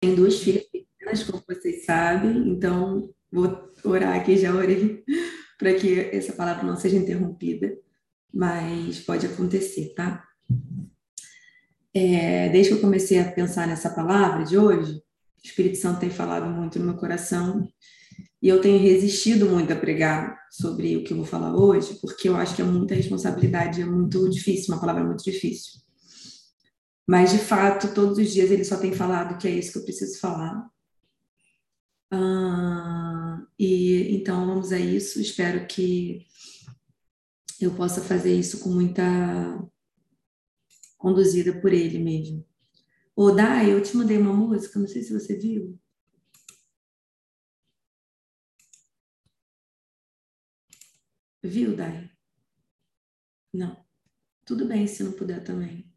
tenho duas filhas pequenas, como vocês sabem, então vou orar aqui, já orei, para que essa palavra não seja interrompida, mas pode acontecer, tá? É, desde que eu comecei a pensar nessa palavra de hoje, o Espírito Santo tem falado muito no meu coração e eu tenho resistido muito a pregar sobre o que eu vou falar hoje, porque eu acho que é muita responsabilidade, é muito difícil, uma palavra muito difícil. Mas, de fato, todos os dias ele só tem falado que é isso que eu preciso falar. Ah, e então vamos a isso. Espero que eu possa fazer isso com muita conduzida por ele mesmo. Ô, Dai, eu te mandei uma música, não sei se você viu. Viu, Dai? Não. Tudo bem se não puder também.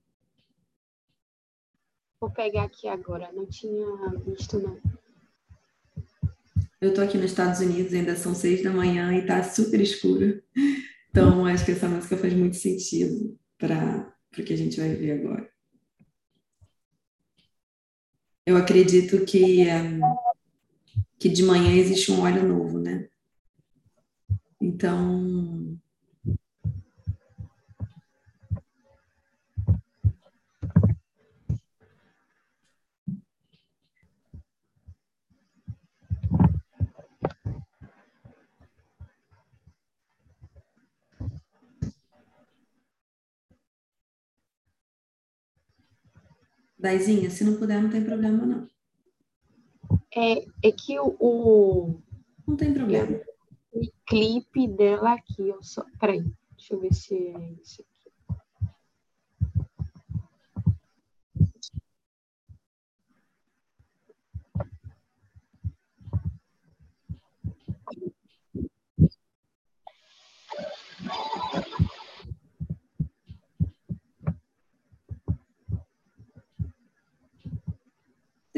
Vou pegar aqui agora, não tinha visto não. Eu tô aqui nos Estados Unidos, ainda são seis da manhã e tá super escuro. Então, acho que essa música faz muito sentido para o que a gente vai ver agora. Eu acredito que, um, que de manhã existe um óleo novo, né? Então, Daizinha, se não puder, não tem problema, não. É, é que o, o. Não tem problema. O clipe dela aqui, eu só. Peraí, deixa eu ver se é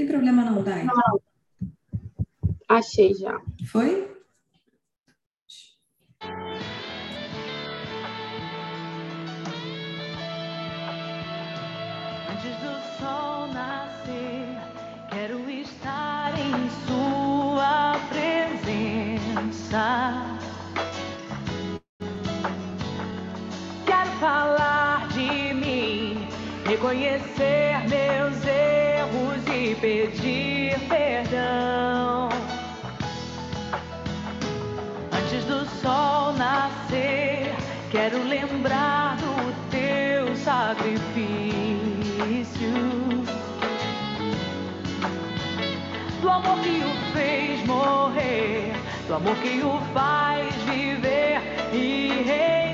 tem problema não, Dai. Não. Achei já. Foi? Antes do sol nascer, quero estar em sua presença. Quero falar de mim, reconhecer pedir perdão. Antes do sol nascer, quero lembrar do teu sacrifício. Do amor que o fez morrer, do amor que o faz viver e reinar.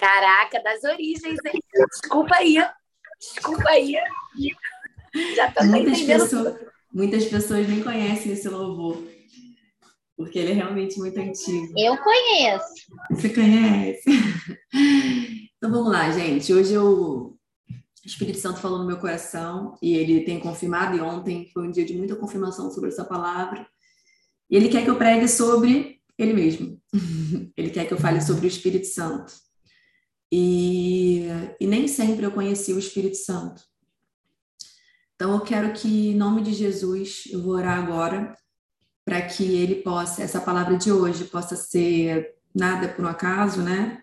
Caraca, das origens, hein? Desculpa aí. Desculpa aí. Já tô Muitas pessoas, muitas pessoas nem conhecem esse louvor, porque ele é realmente muito antigo. Eu conheço. Você conhece? Então vamos lá, gente. Hoje eu... o Espírito Santo falou no meu coração e ele tem confirmado, e ontem foi um dia de muita confirmação sobre essa palavra. E ele quer que eu pregue sobre ele mesmo. Ele quer que eu fale sobre o Espírito Santo. E, e nem sempre eu conheci o Espírito Santo. Então eu quero que, em nome de Jesus, eu vou orar agora para que ele possa, essa palavra de hoje possa ser nada por um acaso, né?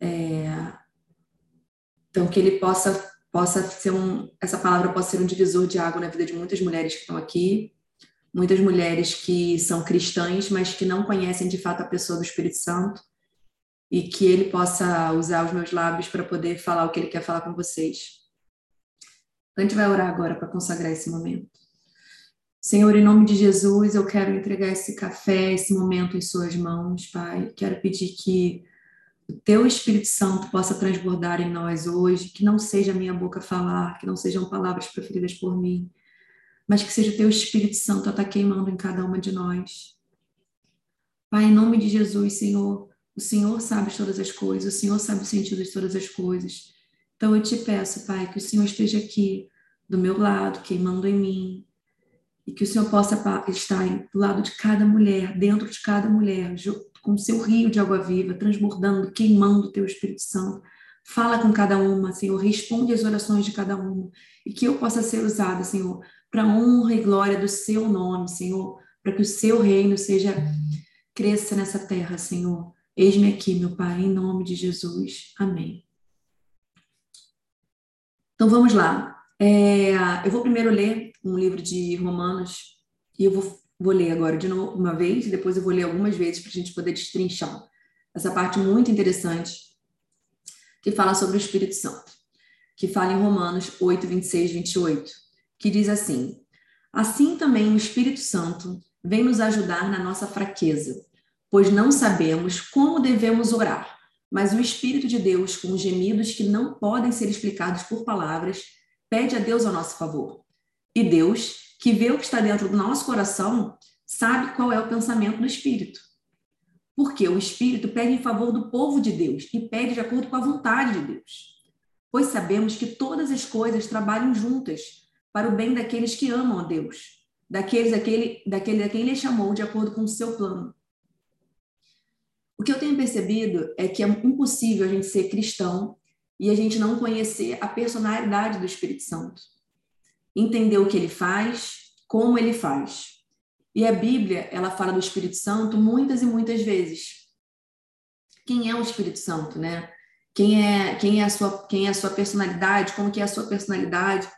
É, então que ele possa possa ser um, essa palavra possa ser um divisor de água na vida de muitas mulheres que estão aqui, muitas mulheres que são cristãs, mas que não conhecem de fato a pessoa do Espírito Santo, e que ele possa usar os meus lábios para poder falar o que ele quer falar com vocês. A gente vai orar agora para consagrar esse momento. Senhor, em nome de Jesus, eu quero entregar esse café, esse momento em Suas mãos, Pai. Quero pedir que o Teu Espírito Santo possa transbordar em nós hoje, que não seja a minha boca falar, que não sejam palavras preferidas por mim, mas que seja o Teu Espírito Santo a estar queimando em cada uma de nós. Pai, em nome de Jesus, Senhor, o Senhor sabe todas as coisas, o Senhor sabe o sentido de todas as coisas. Então eu te peço, Pai, que o Senhor esteja aqui do meu lado, queimando em mim, e que o Senhor possa estar do lado de cada mulher, dentro de cada mulher, com o seu rio de água viva, transbordando, queimando o teu Espírito Santo. Fala com cada uma, Senhor, responde as orações de cada uma, e que eu possa ser usada, Senhor, para honra e glória do seu nome, Senhor, para que o seu reino seja cresça nessa terra, Senhor. Eis-me aqui, meu Pai, em nome de Jesus. Amém. Então vamos lá. É, eu vou primeiro ler um livro de Romanos e eu vou, vou ler agora de novo uma vez, e depois eu vou ler algumas vezes para a gente poder destrinchar essa parte muito interessante que fala sobre o Espírito Santo, que fala em Romanos 8, 26, 28, que diz assim: Assim também o Espírito Santo vem nos ajudar na nossa fraqueza, pois não sabemos como devemos orar, mas o Espírito de Deus, com gemidos que não podem ser explicados por palavras, pede a Deus ao nosso favor. E Deus, que vê o que está dentro do nosso coração, sabe qual é o pensamento do Espírito. Porque o Espírito pede em favor do povo de Deus e pede de acordo com a vontade de Deus. Pois sabemos que todas as coisas trabalham juntas para o bem daqueles que amam a Deus, daqueles daquele, daquele a quem ele chamou de acordo com o seu plano. O que eu tenho percebido é que é impossível a gente ser cristão e a gente não conhecer a personalidade do Espírito Santo entender o que ele faz, como ele faz. E a Bíblia, ela fala do Espírito Santo muitas e muitas vezes. Quem é o Espírito Santo, né? Quem é, quem é a sua, quem é a sua personalidade? Como que é a sua personalidade?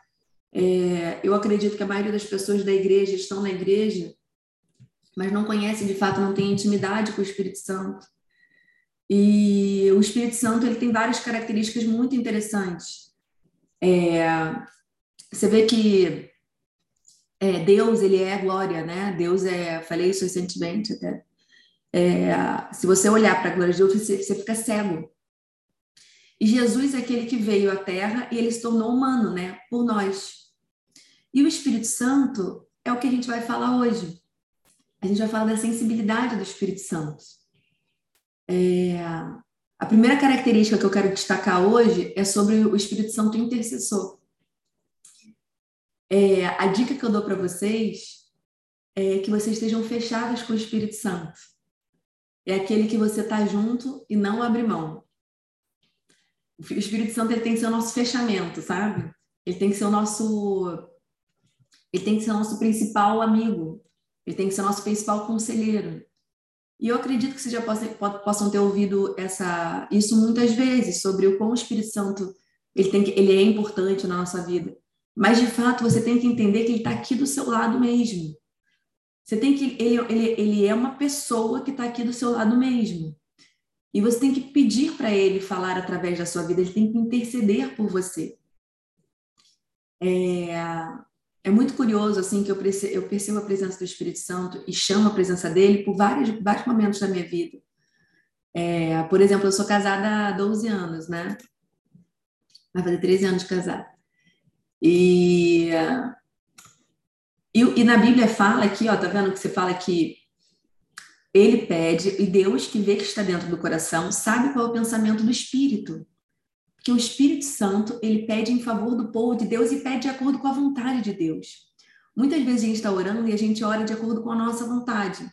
É, eu acredito que a maioria das pessoas da igreja estão na igreja, mas não conhecem de fato, não tem intimidade com o Espírito Santo. E o Espírito Santo ele tem várias características muito interessantes. É, você vê que é, Deus, ele é glória, né? Deus é, falei isso recentemente até. É, se você olhar para a glória de Deus, você, você fica cego. E Jesus é aquele que veio à Terra e ele se tornou humano, né? Por nós. E o Espírito Santo é o que a gente vai falar hoje. A gente vai falar da sensibilidade do Espírito Santo. É, a primeira característica que eu quero destacar hoje é sobre o Espírito Santo intercessor. É, a dica que eu dou para vocês é que vocês estejam fechados com o Espírito Santo. É aquele que você está junto e não abre mão. O Espírito Santo ele tem que ser o nosso fechamento, sabe? Ele tem que ser o nosso ele tem que ser o nosso principal amigo. Ele tem que ser nosso principal conselheiro. E eu acredito que vocês já possam ter ouvido essa, isso muitas vezes, sobre o quão o Espírito Santo ele, tem que, ele é importante na nossa vida. Mas, de fato, você tem que entender que ele está aqui do seu lado mesmo. Você tem que. Ele, ele, ele é uma pessoa que está aqui do seu lado mesmo. E você tem que pedir para ele falar através da sua vida, ele tem que interceder por você. É, é muito curioso assim que eu percebo, eu percebo a presença do Espírito Santo e chamo a presença dele por vários, vários momentos da minha vida. É, por exemplo, eu sou casada há 12 anos, né? Vai fazer 13 anos de casada. E, e, e, na Bíblia fala aqui, ó, tá vendo que você fala que ele pede, e Deus que vê que está dentro do coração, sabe qual é o pensamento do Espírito. Porque o Espírito Santo, ele pede em favor do povo de Deus e pede de acordo com a vontade de Deus. Muitas vezes a gente está orando e a gente ora de acordo com a nossa vontade.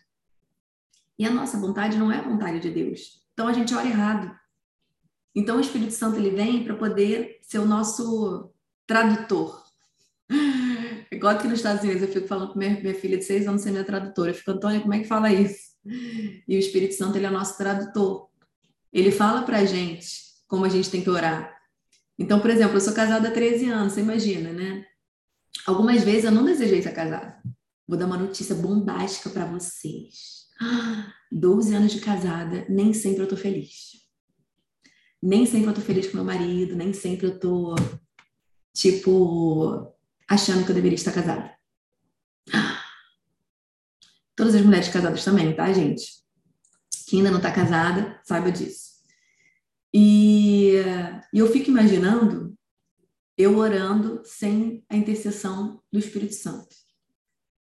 E a nossa vontade não é a vontade de Deus. Então a gente ora errado. Então o Espírito Santo ele vem para poder ser o nosso tradutor. Igual aqui nos Estados Unidos, eu fico falando com minha, minha filha de seis anos ser minha tradutora. Eu fico, Antônia, como é que fala isso? E o Espírito Santo ele é nosso tradutor. Ele fala para a gente como a gente tem que orar. Então, por exemplo, eu sou casada há 13 anos, você imagina, né? Algumas vezes eu não desejei ser casada. Vou dar uma notícia bombástica para vocês. 12 anos de casada, nem sempre eu tô feliz. Nem sempre eu tô feliz com meu marido, nem sempre eu tô, tipo, achando que eu deveria estar casada. Todas as mulheres casadas também, tá, gente? Quem ainda não tá casada, saiba disso. E, e eu fico imaginando eu orando sem a intercessão do Espírito Santo.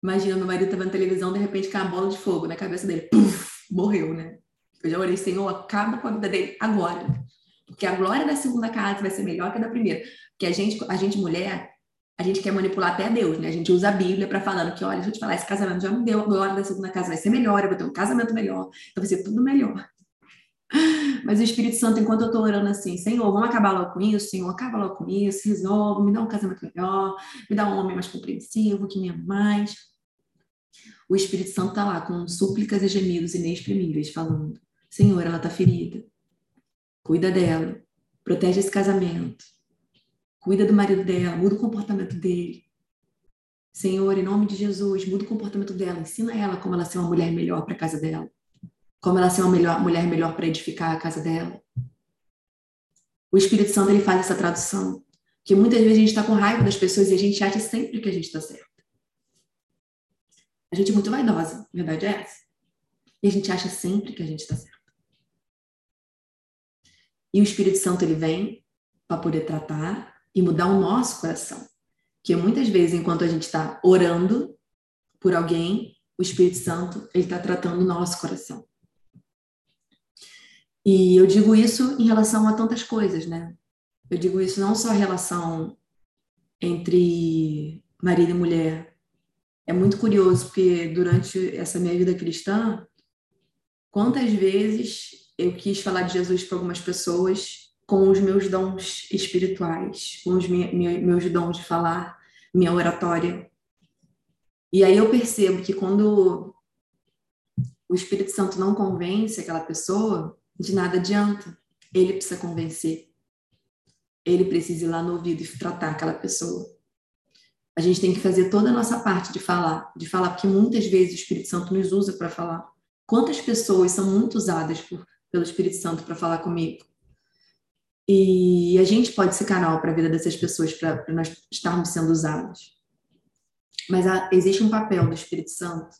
Imagina, meu marido tá vendo televisão, de repente cai uma bola de fogo na cabeça dele. Puf, morreu, né? Eu já orei, Senhor, acaba com a vida dele agora. Porque a glória da segunda casa vai ser melhor que a da primeira. Porque a gente, a gente mulher, a gente quer manipular até Deus, né? A gente usa a Bíblia para falando que, olha, deixa eu te falar, esse casamento já não deu, a glória da segunda casa vai ser melhor, eu vou ter um casamento melhor, então vai ser tudo melhor. Mas o Espírito Santo, enquanto eu estou orando assim, Senhor, vamos acabar logo com isso, Senhor, acaba logo com isso, resolve, me dá um casamento melhor, me dá um homem mais compreensivo, que me ama mais o Espírito Santo está lá com súplicas e gemidos inexprimíveis, falando: Senhor, ela está ferida. Cuida dela. Protege esse casamento. Cuida do marido dela. Muda o comportamento dele. Senhor, em nome de Jesus, muda o comportamento dela. Ensina ela como ela ser uma mulher melhor para a casa dela. Como ela ser uma melhor, mulher melhor para edificar a casa dela. O Espírito Santo ele faz essa tradução. Que muitas vezes a gente está com raiva das pessoas e a gente acha sempre que a gente está certo. A gente é muito vaidosa, a verdade é essa. E a gente acha sempre que a gente está certo. E o Espírito Santo ele vem para poder tratar e mudar o nosso coração. Que muitas vezes, enquanto a gente está orando por alguém, o Espírito Santo ele está tratando o nosso coração. E eu digo isso em relação a tantas coisas, né? Eu digo isso não só em relação entre marido e mulher, é muito curioso, porque durante essa minha vida cristã, quantas vezes eu quis falar de Jesus para algumas pessoas com os meus dons espirituais, com os meus dons de falar, minha oratória. E aí eu percebo que quando o Espírito Santo não convence aquela pessoa, de nada adianta. Ele precisa convencer. Ele precisa ir lá no ouvido e tratar aquela pessoa a gente tem que fazer toda a nossa parte de falar, de falar, porque muitas vezes o Espírito Santo nos usa para falar. Quantas pessoas são muito usadas por, pelo Espírito Santo para falar comigo? E a gente pode ser canal para a vida dessas pessoas, para nós estarmos sendo usados. Mas há, existe um papel do Espírito Santo.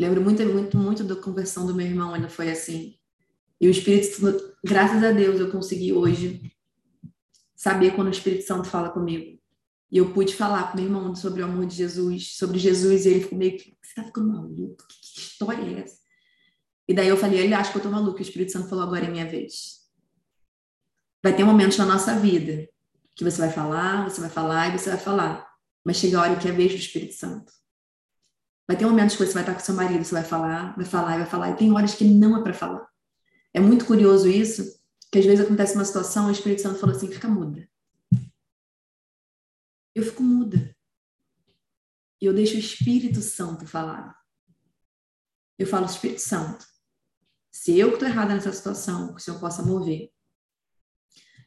Lembro muito, muito, muito da conversão do meu irmão, ainda foi assim. E o Espírito graças a Deus, eu consegui hoje saber quando o Espírito Santo fala comigo. E eu pude falar com meu irmão sobre o amor de Jesus, sobre Jesus, e ele ficou meio que, você tá ficando maluco? Que, que história é essa? E daí eu falei, ele acha que eu tô maluco, o Espírito Santo falou, agora é minha vez. Vai ter momentos na nossa vida que você vai falar, você vai falar e você vai falar. Mas chega a hora que é a vez do Espírito Santo. Vai ter momentos que você vai estar com seu marido, você vai falar, vai falar e vai falar. E tem horas que não é para falar. É muito curioso isso, que às vezes acontece uma situação, o Espírito Santo falou assim, fica muda eu fico muda. E eu deixo o Espírito Santo falar. Eu falo, Espírito Santo, se eu que estou errada nessa situação, que o Senhor possa mover.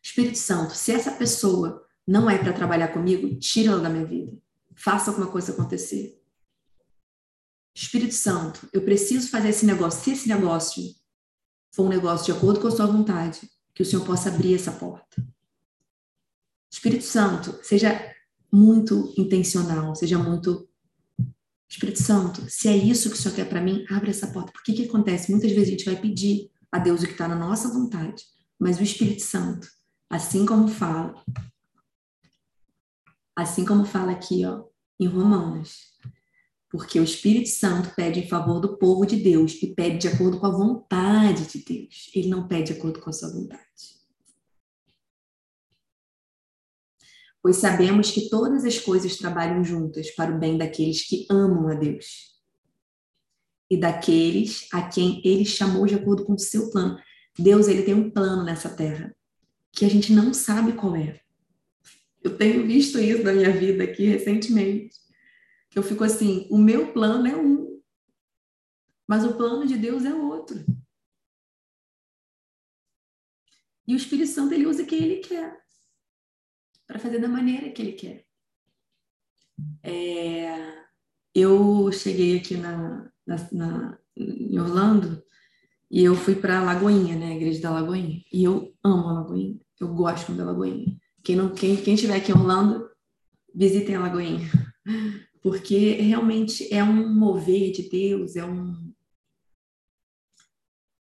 Espírito Santo, se essa pessoa não é para trabalhar comigo, tira ela da minha vida. Faça alguma coisa acontecer. Espírito Santo, eu preciso fazer esse negócio. Se esse negócio for um negócio de acordo com a sua vontade, que o Senhor possa abrir essa porta. Espírito Santo, seja muito intencional, seja muito Espírito Santo, se é isso que o Senhor quer para mim, abre essa porta. Porque que acontece? Muitas vezes a gente vai pedir a Deus o que está na nossa vontade, mas o Espírito Santo, assim como fala, assim como fala aqui, ó, em Romanos, porque o Espírito Santo pede em favor do povo de Deus e pede de acordo com a vontade de Deus. Ele não pede de acordo com a sua vontade. pois sabemos que todas as coisas trabalham juntas para o bem daqueles que amam a Deus e daqueles a quem ele chamou de acordo com o seu plano. Deus, ele tem um plano nessa terra que a gente não sabe qual é. Eu tenho visto isso na minha vida aqui recentemente. Eu fico assim, o meu plano é um, mas o plano de Deus é outro. E o Espírito Santo ele usa quem ele quer para fazer da maneira que ele quer. É, eu cheguei aqui na, na, na, em Orlando e eu fui para Lagoinha, né, a igreja da Lagoinha. E eu amo a Lagoinha, eu gosto da Lagoinha. Quem não, quem, quem estiver aqui em Orlando, visitem a Lagoinha, porque realmente é um mover de Deus, é um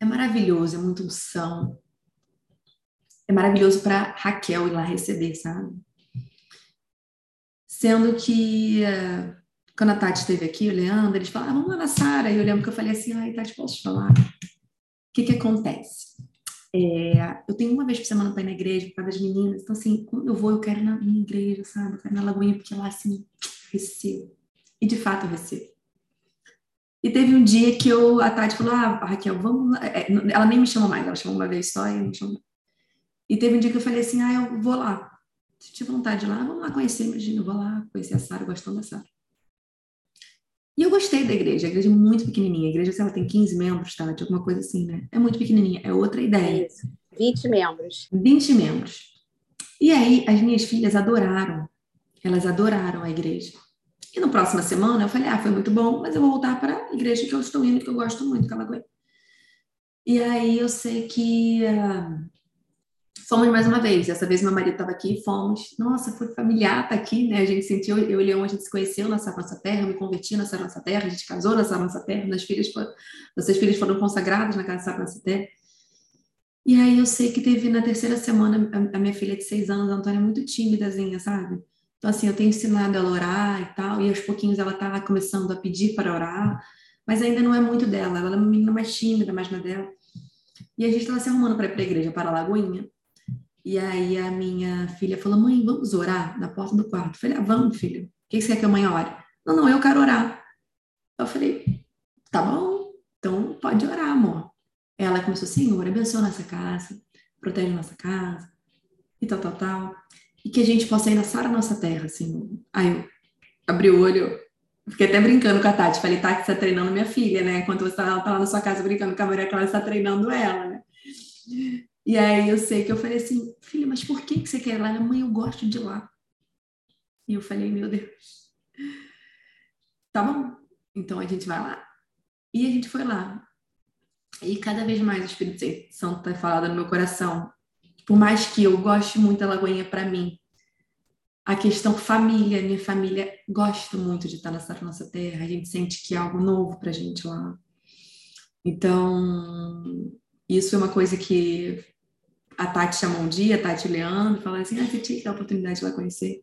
é maravilhoso, é muita unção, é maravilhoso para Raquel ir lá receber, sabe? Sendo que uh, quando a Tati esteve aqui, o Leandro, eles falaram, ah, vamos lá na Sara. E eu lembro que eu falei assim, ai, Tati, posso te falar? O que que acontece? É, eu tenho uma vez por semana para ir na igreja por causa das meninas. Então, assim, quando eu vou, eu quero ir na minha igreja, sabe? Eu quero ir na Lagoinha, porque lá, assim, recebo. E, de fato, eu recebo. E teve um dia que eu, a Tati falou, ah, Raquel, vamos lá. É, ela nem me chama mais, ela chamou uma vez só e eu não chamo. E teve um dia que eu falei assim, ah, eu vou lá. Se tiver vontade de ir lá, vamos lá conhecer, imagina, eu vou lá conhecer a Sara, gostando da Sara. E eu gostei da igreja, a igreja é muito pequenininha, a igreja, sei lá, tem 15 membros, tá? De alguma coisa assim, né? É muito pequenininha, é outra ideia. Isso, 20 membros. 20 membros. E aí, as minhas filhas adoraram, elas adoraram a igreja. E na próxima semana eu falei, ah, foi muito bom, mas eu vou voltar para a igreja que eu estou indo, que eu gosto muito, que ela aguenta. E aí eu sei que... Uh, Fomos mais uma vez. Dessa vez meu marido estava aqui fomos. Nossa, foi familiar tá aqui, né? A gente sentiu, eu e Leão, a gente se conheceu nessa nossa terra, me converti nessa nossa terra, a gente casou nessa nossa terra, nas filhas foram, nossas filhas foram consagradas na casa nossa terra. E aí eu sei que teve na terceira semana, a, a minha filha de seis anos, a Antônia, é muito tímidazinha, sabe? Então, assim, eu tenho ensinado ela a orar e tal, e aos pouquinhos ela estava começando a pedir para orar, mas ainda não é muito dela, ela é uma menina mais tímida, mais na dela. E a gente estava se arrumando para ir para a igreja, para a Lagoinha. E aí a minha filha falou: mãe, vamos orar na porta do quarto. Eu falei: ah, vamos, filho. O que você quer que a mãe ore? Não, não, eu quero orar. Eu falei: tá bom, então pode orar, amor. Ela começou: Senhor, abençoa nossa casa, protege nossa casa, e tal, tal, tal. E que a gente possa ir na Sara nossa terra, Senhor. Aí eu abri o olho, fiquei até brincando com a Tati. Falei: Tati, você está treinando minha filha, né? Enquanto você está tá lá na sua casa brincando com a Maria Clara, você está treinando ela, né? E aí eu sei que eu falei assim, filha, mas por que, que você quer ir lá? Mãe, eu gosto de lá. E eu falei, meu Deus. Tá bom, então a gente vai lá. E a gente foi lá. E cada vez mais o Espírito Santo está falando no meu coração. Por mais que eu goste muito da Lagoinha para mim, a questão família, minha família gosta muito de estar nessa nossa terra. A gente sente que é algo novo para gente lá. Então, isso é uma coisa que a Tati chamou um dia, a Tati e o Leandro, falaram assim, ah, você tinha que dar a oportunidade de lá conhecer.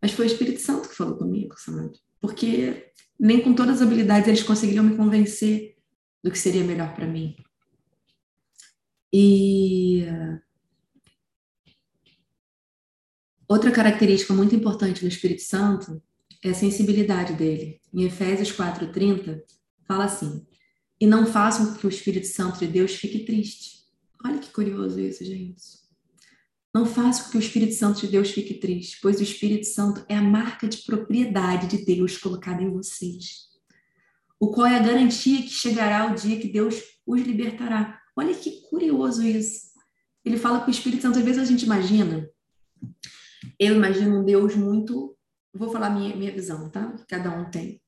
Mas foi o Espírito Santo que falou comigo, sabe? Porque nem com todas as habilidades eles conseguiriam me convencer do que seria melhor para mim. E outra característica muito importante do Espírito Santo é a sensibilidade dele. Em Efésios 4:30 fala assim: "E não façam com que o Espírito Santo de Deus fique triste, Olha que curioso isso, gente. Não faça com que o Espírito Santo de Deus fique triste, pois o Espírito Santo é a marca de propriedade de Deus colocada em vocês, o qual é a garantia que chegará o dia que Deus os libertará. Olha que curioso isso. Ele fala que o Espírito Santo, às vezes a gente imagina, eu imagino um Deus muito, vou falar minha, minha visão, tá? Cada um tem.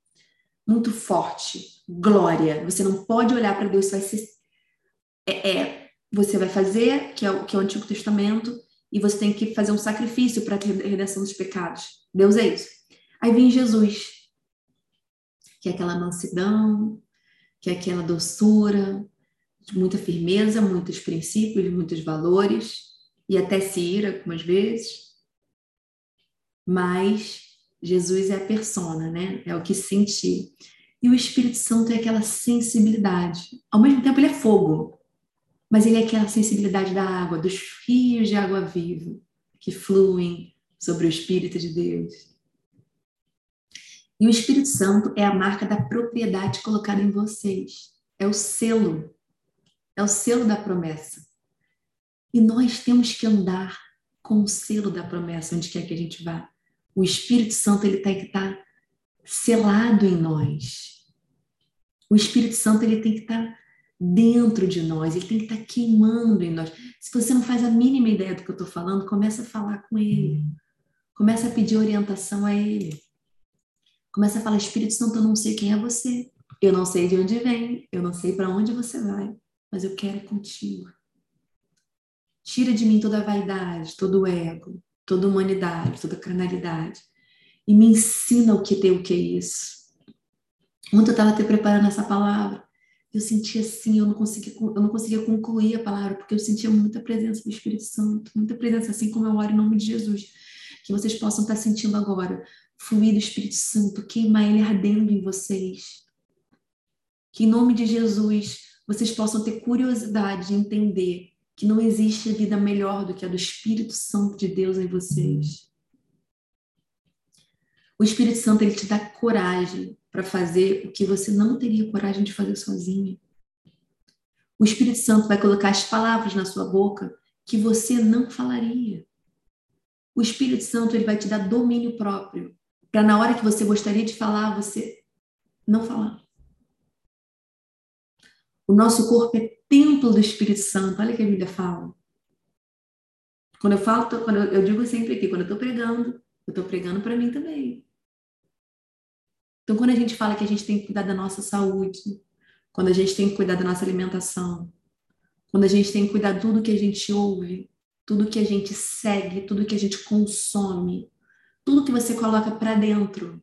Muito forte, glória. Você não pode olhar para Deus, você vai ser é, é você vai fazer, que é, o, que é o Antigo Testamento, e você tem que fazer um sacrifício para ter redenção dos pecados. Deus é isso. Aí vem Jesus, que é aquela mansidão, que é aquela doçura, muita firmeza, muitos princípios, muitos valores, e até se ira algumas vezes. Mas Jesus é a persona, né? É o que sentir. E o Espírito Santo é aquela sensibilidade. Ao mesmo tempo, ele é fogo, mas ele é aquela sensibilidade da água, dos rios de água viva que fluem sobre o Espírito de Deus. E o Espírito Santo é a marca da propriedade colocada em vocês. É o selo. É o selo da promessa. E nós temos que andar com o selo da promessa onde quer que a gente vá. O Espírito Santo ele tem que estar selado em nós. O Espírito Santo ele tem que estar dentro de nós, ele tem que estar queimando em nós. Se você não faz a mínima ideia do que eu estou falando, começa a falar com ele. Começa a pedir orientação a ele. Começa a falar, Espírito Santo, eu não sei quem é você. Eu não sei de onde vem, eu não sei para onde você vai, mas eu quero contigo. Tira de mim toda a vaidade, todo o ego, toda humanidade, toda carnalidade. E me ensina o que tem o que é isso. Ontem eu estava te preparando essa palavra. Eu sentia assim, eu não conseguia, eu não conseguia concluir a palavra, porque eu sentia muita presença do Espírito Santo, muita presença, assim como eu oro em nome de Jesus. Que vocês possam estar sentindo agora fluir do Espírito Santo, queimar ele ardendo em vocês. Que em nome de Jesus vocês possam ter curiosidade de entender que não existe vida melhor do que a do Espírito Santo de Deus em vocês. O Espírito Santo ele te dá coragem para fazer o que você não teria coragem de fazer sozinho. O Espírito Santo vai colocar as palavras na sua boca que você não falaria. O Espírito Santo ele vai te dar domínio próprio para na hora que você gostaria de falar, você não falar. O nosso corpo é templo do Espírito Santo. Olha o que a Bíblia fala. Quando eu falo, quando eu, digo sempre aqui, quando eu estou pregando, eu estou pregando para mim também. Então, quando a gente fala que a gente tem que cuidar da nossa saúde, quando a gente tem que cuidar da nossa alimentação, quando a gente tem que cuidar de tudo que a gente ouve, tudo que a gente segue, tudo que a gente consome, tudo que você coloca para dentro,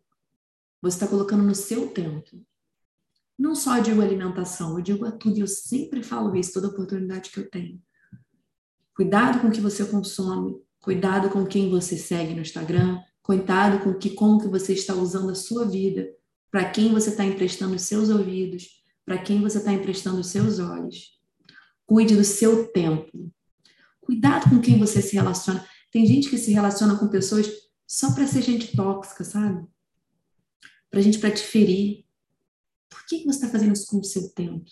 você está colocando no seu templo. Não só digo alimentação, eu digo a tudo, e eu sempre falo isso, toda oportunidade que eu tenho. Cuidado com o que você consome, cuidado com quem você segue no Instagram, cuidado com que, como que você está usando a sua vida, para quem você está emprestando os seus ouvidos, para quem você está emprestando os seus olhos. Cuide do seu tempo. Cuidado com quem você se relaciona. Tem gente que se relaciona com pessoas só para ser gente tóxica, sabe? Para gente para te ferir, por que, você está fazendo isso com o seu tempo?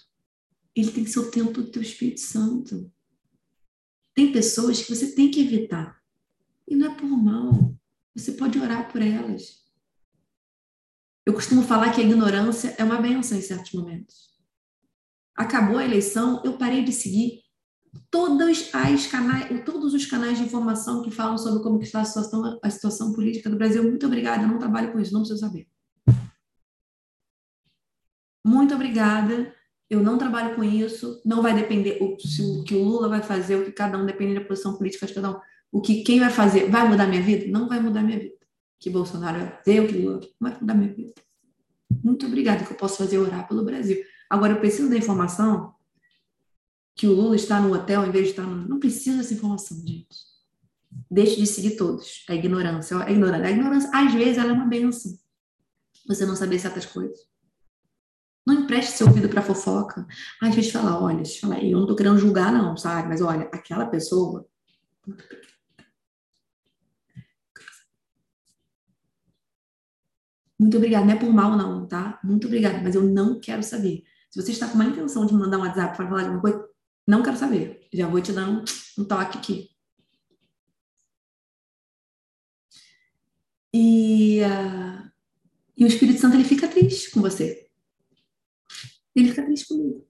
Ele tem que ser o tempo do teu Espírito Santo. Tem pessoas que você tem que evitar. E não é por mal. Você pode orar por elas. Eu costumo falar que a ignorância é uma benção em certos momentos. Acabou a eleição, eu parei de seguir todos, as canais, todos os canais de informação que falam sobre como está a situação, a situação política do Brasil. Muito obrigada, eu não trabalho com isso, não preciso saber muito obrigada, eu não trabalho com isso, não vai depender o, se o que o Lula vai fazer, o que cada um depende da posição política de cada um. O que quem vai fazer vai mudar minha vida? Não vai mudar minha vida. Que Bolsonaro vai fazer, o que Lula vai mudar minha vida. Muito obrigada que eu posso fazer orar pelo Brasil. Agora, eu preciso da informação que o Lula está no hotel em vez de estar no... Não preciso dessa informação, gente. Deixe de seguir todos. A ignorância. A ignorância, a ignorância às vezes, ela é uma benção. Você não saber certas coisas. Não empreste seu ouvido para fofoca. Ai, deixa eu falar, olha, deixa eu falar, eu não tô querendo julgar, não, sabe? Mas olha, aquela pessoa. Muito obrigada. Não é por mal, não, tá? Muito obrigada, mas eu não quero saber. Se você está com uma intenção de mandar um WhatsApp para falar alguma coisa, não quero saber. Já vou te dar um, um toque aqui. E, uh, e o Espírito Santo ele fica triste com você ele fica triste comigo.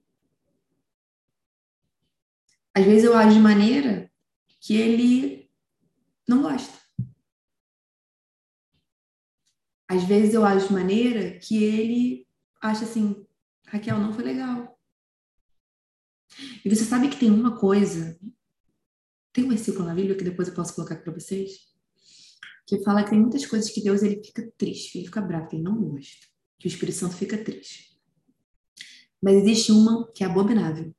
Às vezes eu ajo de maneira que ele não gosta. Às vezes eu ajo de maneira que ele acha assim, Raquel, não foi legal. E você sabe que tem uma coisa, tem um versículo na Bíblia que depois eu posso colocar para vocês, que fala que tem muitas coisas que Deus ele fica triste, ele fica bravo, ele não gosta, que o Espírito Santo fica triste. Mas existe uma que é abominável.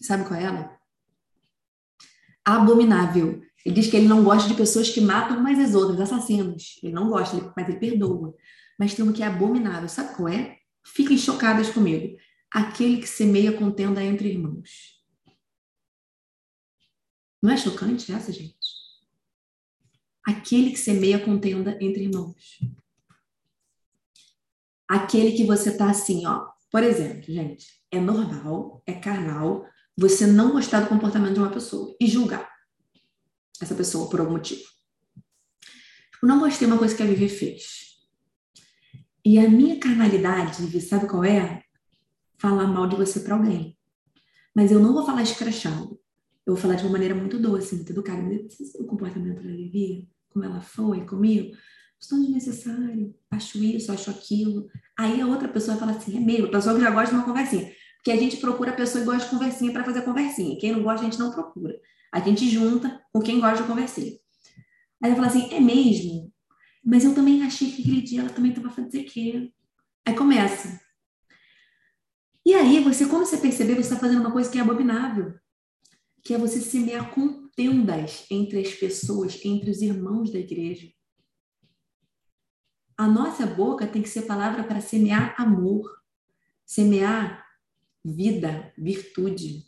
Sabe qual é ela? Abominável. Ele diz que ele não gosta de pessoas que matam mais as outras, assassinos. Ele não gosta, mas ele perdoa. Mas tem uma que é abominável. Sabe qual é? Fiquem chocadas comigo. Aquele que semeia contenda entre irmãos. Não é chocante essa, gente? Aquele que semeia contenda entre irmãos. Aquele que você tá assim, ó. Por exemplo, gente, é normal, é carnal você não gostar do comportamento de uma pessoa e julgar essa pessoa por algum motivo. Tipo, não gostei de uma coisa que a Vivi fez. E a minha carnalidade, Vivi, sabe qual é? Falar mal de você para alguém. Mas eu não vou falar escrachado. Eu vou falar de uma maneira muito doce, muito educada. O comportamento da Vivi, como ela foi comigo, tão desnecessário. Acho isso, acho aquilo. Aí a outra pessoa fala assim, é meio, a pessoa que já gosta de uma conversinha. Porque a gente procura a pessoa que gosta de conversinha para fazer conversinha. Quem não gosta, a gente não procura. A gente junta com quem gosta de conversar. Aí ela fala assim, é mesmo? Mas eu também achei que aquele dia ela também estava fazendo que. Aí começa. E aí, você, quando você perceber, você está fazendo uma coisa que é abominável, que é você semear contendas entre as pessoas, entre os irmãos da igreja. A nossa boca tem que ser palavra para semear amor, semear vida, virtude.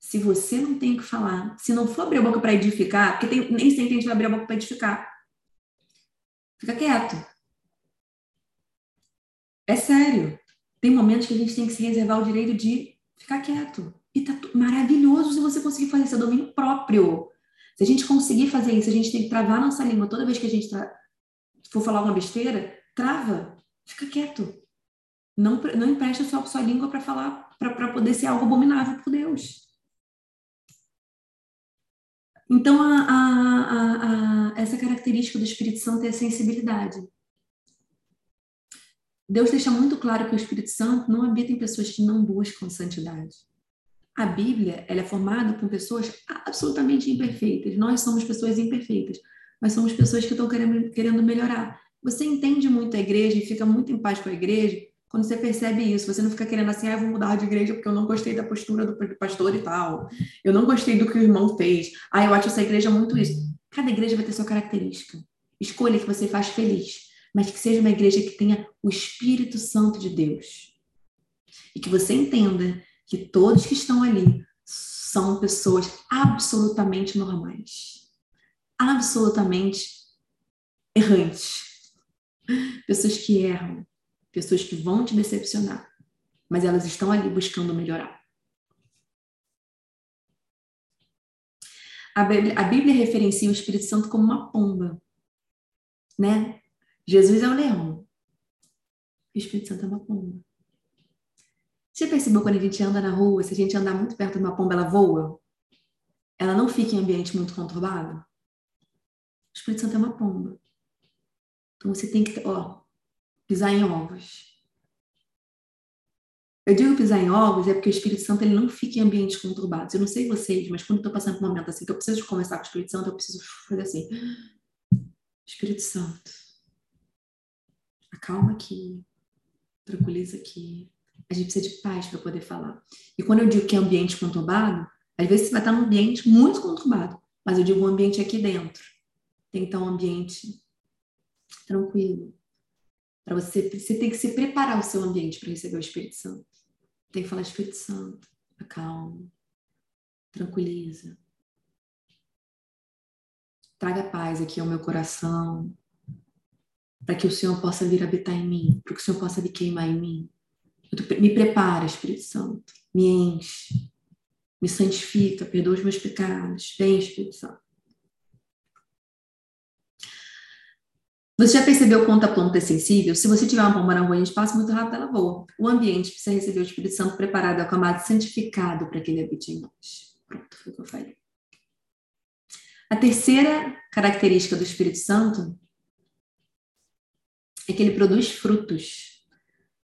Se você não tem o que falar, se não for abrir a boca para edificar, porque tem, nem sempre a gente vai abrir a boca para edificar. Fica quieto. É sério. Tem momentos que a gente tem que se reservar o direito de ficar quieto. E tá maravilhoso se você conseguir fazer esse domínio próprio. Se a gente conseguir fazer isso, a gente tem que travar nossa língua toda vez que a gente tra... for falar uma besteira, trava, fica quieto. Não, não empresta sua, sua língua para falar, para poder ser algo abominável por Deus. Então, a, a, a, essa característica do Espírito Santo é a sensibilidade. Deus deixa muito claro que o Espírito Santo não habita em pessoas que não buscam santidade. A Bíblia ela é formada por pessoas absolutamente imperfeitas. Nós somos pessoas imperfeitas, mas somos pessoas que estão querendo, querendo melhorar. Você entende muito a igreja e fica muito em paz com a igreja quando você percebe isso, você não fica querendo assim, ah, vou mudar de igreja porque eu não gostei da postura do pastor e tal. Eu não gostei do que o irmão fez. Ah, eu acho essa igreja muito isso. Cada igreja vai ter sua característica. Escolha que você faz feliz, mas que seja uma igreja que tenha o Espírito Santo de Deus. E que você entenda que todos que estão ali são pessoas absolutamente normais. Absolutamente errantes. Pessoas que erram, pessoas que vão te decepcionar, mas elas estão ali buscando melhorar. A Bíblia, a Bíblia referencia o Espírito Santo como uma pomba, né? Jesus é o leão. O Espírito Santo é uma pomba. Você percebeu quando a gente anda na rua, se a gente andar muito perto de uma pomba, ela voa? Ela não fica em ambiente muito conturbado? O Espírito Santo é uma pomba. Então você tem que, ó, pisar em ovos. Eu digo pisar em ovos é porque o Espírito Santo ele não fica em ambientes conturbados. Eu não sei vocês, mas quando eu estou passando por um momento assim que eu preciso conversar com o Espírito Santo, eu preciso fazer assim: Espírito Santo, acalma aqui, tranquiliza aqui. A gente precisa de paz para poder falar. E quando eu digo que é ambiente conturbado, às vezes você vai estar num ambiente muito conturbado, mas eu digo um ambiente aqui dentro. Tem que estar um ambiente tranquilo, para você, você tem que se preparar o seu ambiente para receber o Espírito Santo. Tem que falar Espírito Santo, acalma, tranquiliza. Traga paz aqui ao meu coração, para que o Senhor possa vir habitar em mim, para que o Senhor possa vir queimar em mim. Me prepara, Espírito Santo, me enche, me santifica, perdoa os meus pecados. Vem, Espírito Santo. Você já percebeu quanto a planta é sensível? Se você tiver uma pomba na rua espaço muito rápido, ela voa. O ambiente precisa receber o Espírito Santo preparado, acamado, santificado para que ele habite em nós. Pronto, foi o que eu falei. A terceira característica do Espírito Santo é que ele produz frutos.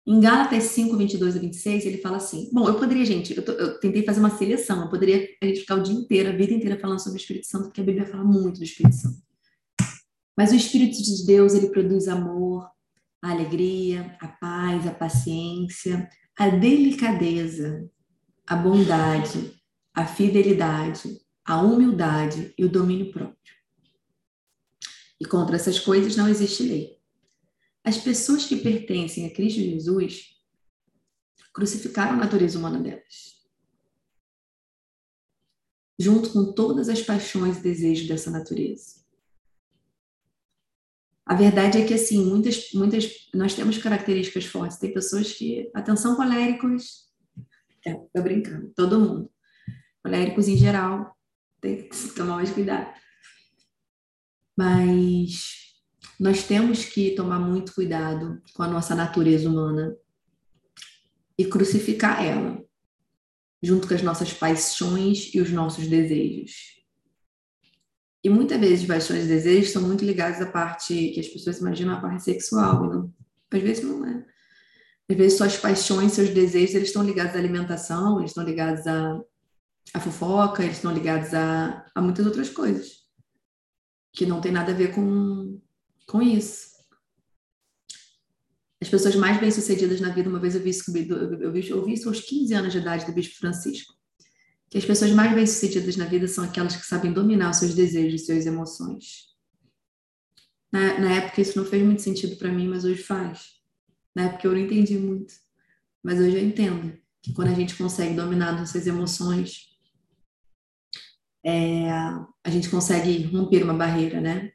Em Gálatas 5, 22 a 26, ele fala assim: Bom, eu poderia, gente, eu, tô, eu, tentei fazer uma seleção, eu poderia a gente ficar o dia inteiro, a vida inteira falando sobre o Espírito Santo, porque a Bíblia fala muito do Espírito Santo. Mas o Espírito de Deus, ele produz amor, a alegria, a paz, a paciência, a delicadeza, a bondade, a fidelidade, a humildade e o domínio próprio. E contra essas coisas não existe lei. As pessoas que pertencem a Cristo Jesus crucificaram a natureza humana delas, junto com todas as paixões e desejos dessa natureza. A verdade é que, assim, muitas, muitas, nós temos características fortes. Tem pessoas que, atenção, coléricos, é, tô brincando, todo mundo. Coléricos em geral, tem que tomar mais cuidado. Mas nós temos que tomar muito cuidado com a nossa natureza humana e crucificar ela, junto com as nossas paixões e os nossos desejos. E muitas vezes paixões e desejos são muito ligados à parte que as pessoas imaginam a parte sexual, não? Às vezes não é. Às vezes suas paixões, seus desejos, eles estão ligados à alimentação, eles estão ligados à, à fofoca, eles estão ligados a, a muitas outras coisas que não tem nada a ver com, com isso. As pessoas mais bem-sucedidas na vida, uma vez eu vi eu vi, eu vi isso aos 15 anos de idade do Bispo Francisco que as pessoas mais bem-sucedidas na vida são aquelas que sabem dominar os seus desejos, e suas emoções. Na, na época isso não fez muito sentido para mim, mas hoje faz. Na época eu não entendi muito, mas hoje eu entendo que quando a gente consegue dominar nossas emoções, é, a gente consegue romper uma barreira, né?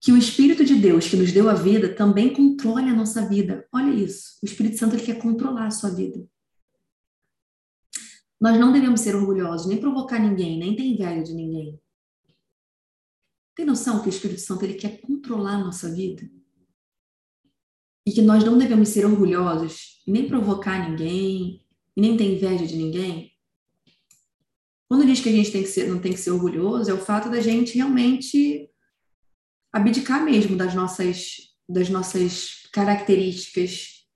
Que o Espírito de Deus que nos deu a vida também controle a nossa vida. Olha isso. O Espírito Santo ele quer controlar a sua vida. Nós não devemos ser orgulhosos, nem provocar ninguém, nem ter inveja de ninguém. Tem noção que o Espírito Santo ele quer controlar a nossa vida? E que nós não devemos ser orgulhosos, nem provocar ninguém, nem ter inveja de ninguém? Quando diz que a gente tem que ser, não tem que ser orgulhoso, é o fato da gente realmente abdicar mesmo das nossas, das nossas características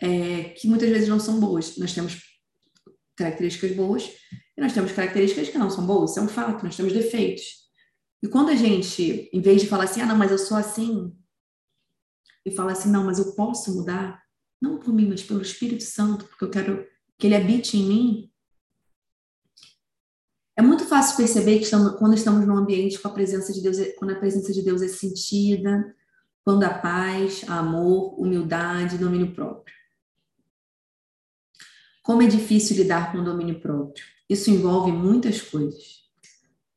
é, que muitas vezes não são boas. Nós temos características boas e nós temos características que não são boas, isso é um fato, nós temos defeitos. E quando a gente, em vez de falar assim, ah, não, mas eu sou assim, e falar assim, não, mas eu posso mudar, não por mim, mas pelo Espírito Santo, porque eu quero que ele habite em mim. É muito fácil perceber que estamos, quando estamos num ambiente com a presença de Deus, quando a presença de Deus é sentida, quando há paz, amor, humildade, domínio próprio. Como é difícil lidar com o domínio próprio. Isso envolve muitas coisas.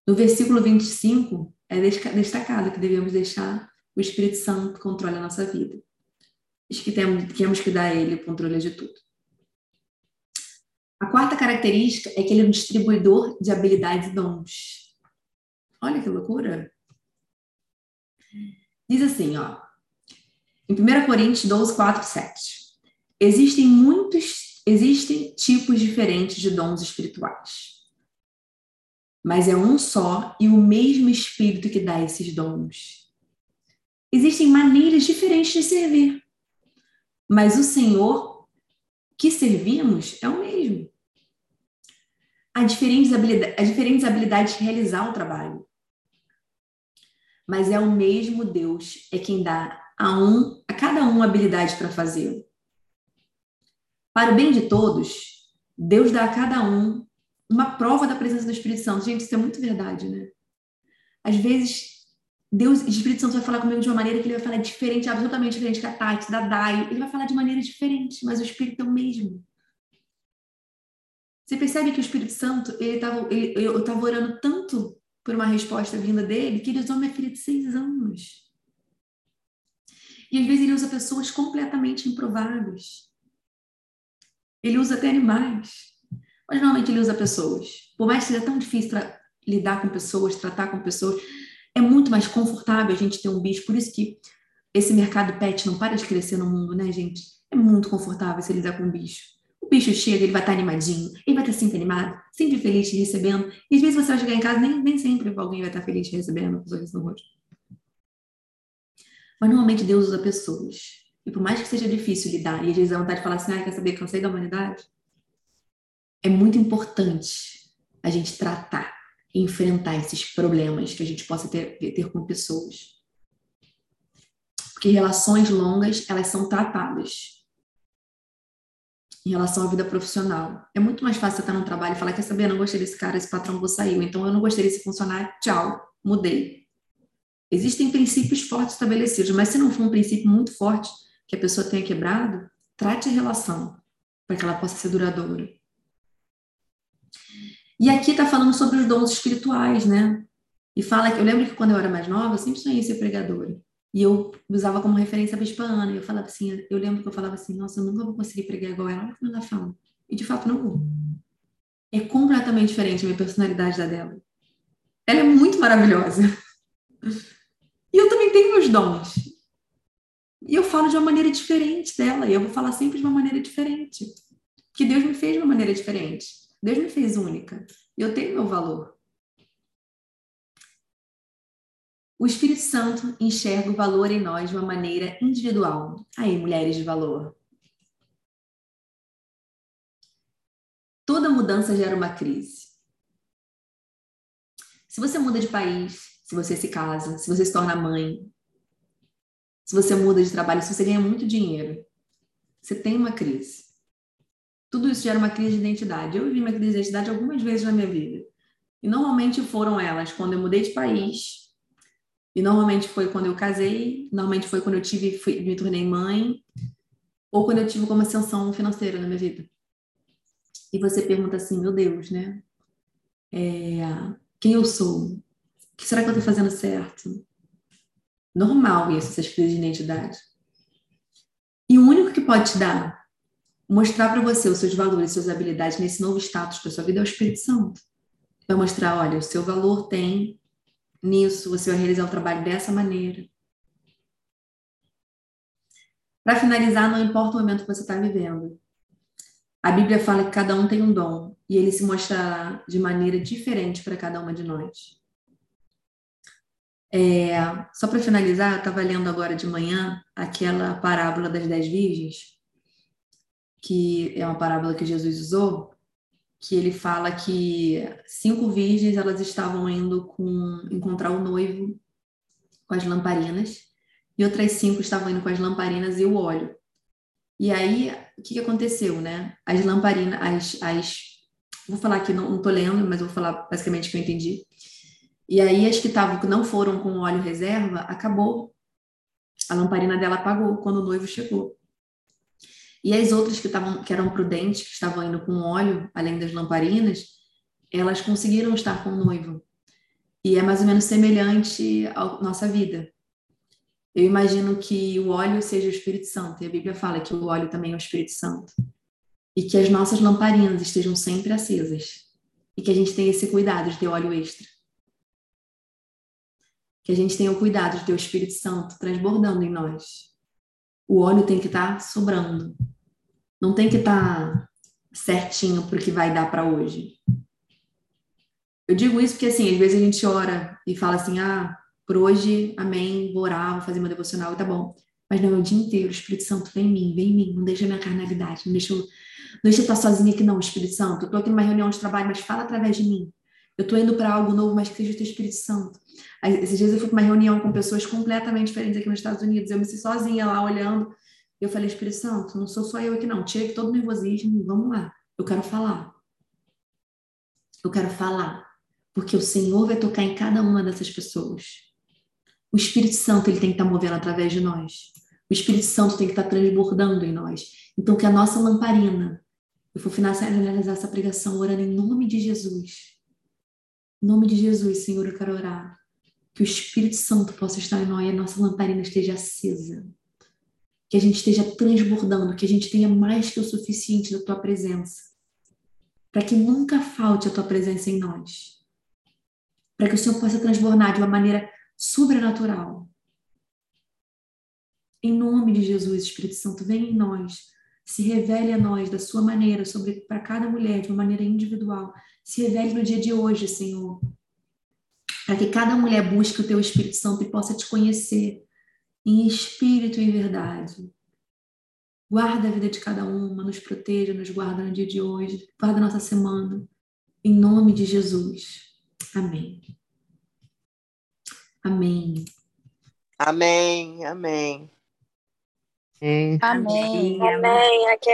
No versículo 25, é destacado que devemos deixar o Espírito Santo controle a nossa vida. Diz que temos, temos que dar a ele o controle de tudo. A quarta característica é que ele é um distribuidor de habilidades e dons. Olha que loucura! Diz assim, ó, em 1 Coríntios 12, 4, 7. Existem muitos Existem tipos diferentes de dons espirituais. Mas é um só e o mesmo Espírito que dá esses dons. Existem maneiras diferentes de servir. Mas o Senhor que servimos é o mesmo. Há diferentes habilidades, há diferentes habilidades de realizar o trabalho. Mas é o mesmo Deus, é quem dá a um, a cada um habilidade para fazê-lo. Para o bem de todos, Deus dá a cada um uma prova da presença do Espírito Santo. Gente, isso é muito verdade, né? Às vezes, Deus, o Espírito Santo vai falar comigo de uma maneira que ele vai falar diferente, absolutamente diferente da Tati, da Dai. Ele vai falar de maneira diferente, mas o Espírito é o mesmo. Você percebe que o Espírito Santo, ele tava, ele, eu estava orando tanto por uma resposta vinda dele, que ele usou minha filha de seis anos. E às vezes ele usa pessoas completamente improváveis. Ele usa até animais. Mas normalmente ele usa pessoas. Por mais que seja tão difícil lidar com pessoas, tratar com pessoas, é muito mais confortável a gente ter um bicho. Por isso que esse mercado pet não para de crescer no mundo, né, gente? É muito confortável se lidar com um bicho. O bicho chega, ele vai estar animadinho, ele vai estar sempre animado, sempre feliz te recebendo. E às vezes você vai chegar em casa, nem, nem sempre alguém vai estar feliz te recebendo, com sorriso no rosto. Mas normalmente Deus usa pessoas. E por mais que seja difícil lidar, e às vezes a vontade de falar assim, ah, quer saber, cansei da humanidade, é muito importante a gente tratar enfrentar esses problemas que a gente possa ter, ter com pessoas. Porque relações longas, elas são tratadas em relação à vida profissional. É muito mais fácil você estar num trabalho e falar, quer saber, eu não gostei desse cara, esse patrão vou sair, então eu não gostei desse funcionário, tchau, mudei. Existem princípios fortes estabelecidos, mas se não for um princípio muito forte que a pessoa tenha quebrado, trate a relação para que ela possa ser duradoura. E aqui está falando sobre os dons espirituais, né? E fala que eu lembro que quando eu era mais nova, eu sempre sonhei ser pregadora. E eu usava como referência a Bispa Ana. E eu falava assim, eu lembro que eu falava assim, nossa, eu nunca vou conseguir pregar igual ela, olha como ela fala. E de fato não vou. É completamente diferente a minha personalidade da dela. Ela é muito maravilhosa. E eu também tenho meus dons. E eu falo de uma maneira diferente dela. E eu vou falar sempre de uma maneira diferente. Que Deus me fez de uma maneira diferente. Deus me fez única. E eu tenho meu valor. O Espírito Santo enxerga o valor em nós de uma maneira individual. Aí, mulheres de valor. Toda mudança gera uma crise. Se você muda de país, se você se casa, se você se torna mãe, se você muda de trabalho, se você ganha muito dinheiro, você tem uma crise. Tudo isso gera uma crise de identidade. Eu vivi uma crise de identidade algumas vezes na minha vida. E normalmente foram elas quando eu mudei de país, e normalmente foi quando eu casei, normalmente foi quando eu tive, fui, me tornei mãe, ou quando eu tive como ascensão financeira na minha vida. E você pergunta assim, meu Deus, né? É, quem eu sou? O que será que eu estou fazendo certo? Normal isso, essas crises de identidade. E o único que pode te dar, mostrar para você os seus valores, suas habilidades nesse novo status da sua vida é o Espírito Santo. Vai mostrar, olha, o seu valor tem nisso, você vai realizar o trabalho dessa maneira. Para finalizar, não importa o momento que você está vivendo. A Bíblia fala que cada um tem um dom e ele se mostra de maneira diferente para cada uma de nós. É, só para finalizar, eu estava lendo agora de manhã aquela parábola das dez virgens, que é uma parábola que Jesus usou, que ele fala que cinco virgens elas estavam indo com encontrar o noivo com as lamparinas e outras cinco estavam indo com as lamparinas e o óleo. E aí, o que, aconteceu, né? As lamparinas, as, as vou falar aqui, não, não tô lendo, mas vou falar basicamente o que eu entendi. E aí, as que estavam, que não foram com óleo reserva, acabou. A lamparina dela apagou quando o noivo chegou. E as outras que, estavam, que eram prudentes, que estavam indo com óleo, além das lamparinas, elas conseguiram estar com o noivo. E é mais ou menos semelhante à nossa vida. Eu imagino que o óleo seja o Espírito Santo, e a Bíblia fala que o óleo também é o Espírito Santo. E que as nossas lamparinas estejam sempre acesas. E que a gente tenha esse cuidado de ter óleo extra. Que a gente tenha o cuidado de ter o Espírito Santo transbordando em nós. O óleo tem que estar tá sobrando. Não tem que estar tá certinho para o que vai dar para hoje. Eu digo isso porque, assim, às vezes a gente ora e fala assim, ah, por hoje, amém, vou orar, vou fazer meu devocional, tá bom. Mas não, é o dia inteiro, o Espírito Santo vem em mim, vem em mim, não deixa minha carnalidade, não deixa eu, não deixa eu estar sozinha aqui não, Espírito Santo. Eu estou aqui numa reunião de trabalho, mas fala através de mim. Eu estou indo para algo novo, mas que seja o teu Espírito Santo. Esses dias eu fui para uma reunião com pessoas completamente diferentes aqui nos Estados Unidos. Eu me senti sozinha lá olhando eu falei, Espírito Santo, não sou só eu aqui não, tira todo o nervosismo e vamos lá. Eu quero falar. Eu quero falar. Porque o Senhor vai tocar em cada uma dessas pessoas. O Espírito Santo ele tem que estar movendo através de nós. O Espírito Santo tem que estar transbordando em nós. Então, que a nossa lamparina, eu vou finalizar essa pregação orando em nome de Jesus. Em nome de Jesus, Senhor, eu quero orar. Que o Espírito Santo possa estar em nós e a nossa lamparina esteja acesa que a gente esteja transbordando, que a gente tenha mais que o suficiente da tua presença, para que nunca falte a tua presença em nós, para que o Senhor possa transbordar de uma maneira sobrenatural. Em nome de Jesus, Espírito Santo, vem em nós, se revele a nós da sua maneira, sobre para cada mulher, de uma maneira individual. Se revele no dia de hoje, Senhor, para que cada mulher busque o teu Espírito Santo e possa te conhecer em espírito e em verdade. Guarda a vida de cada uma, nos proteja, nos guarda no dia de hoje, guarda a nossa semana. Em nome de Jesus. Amém. Amém. Amém, amém. Amém. Amém. Aqui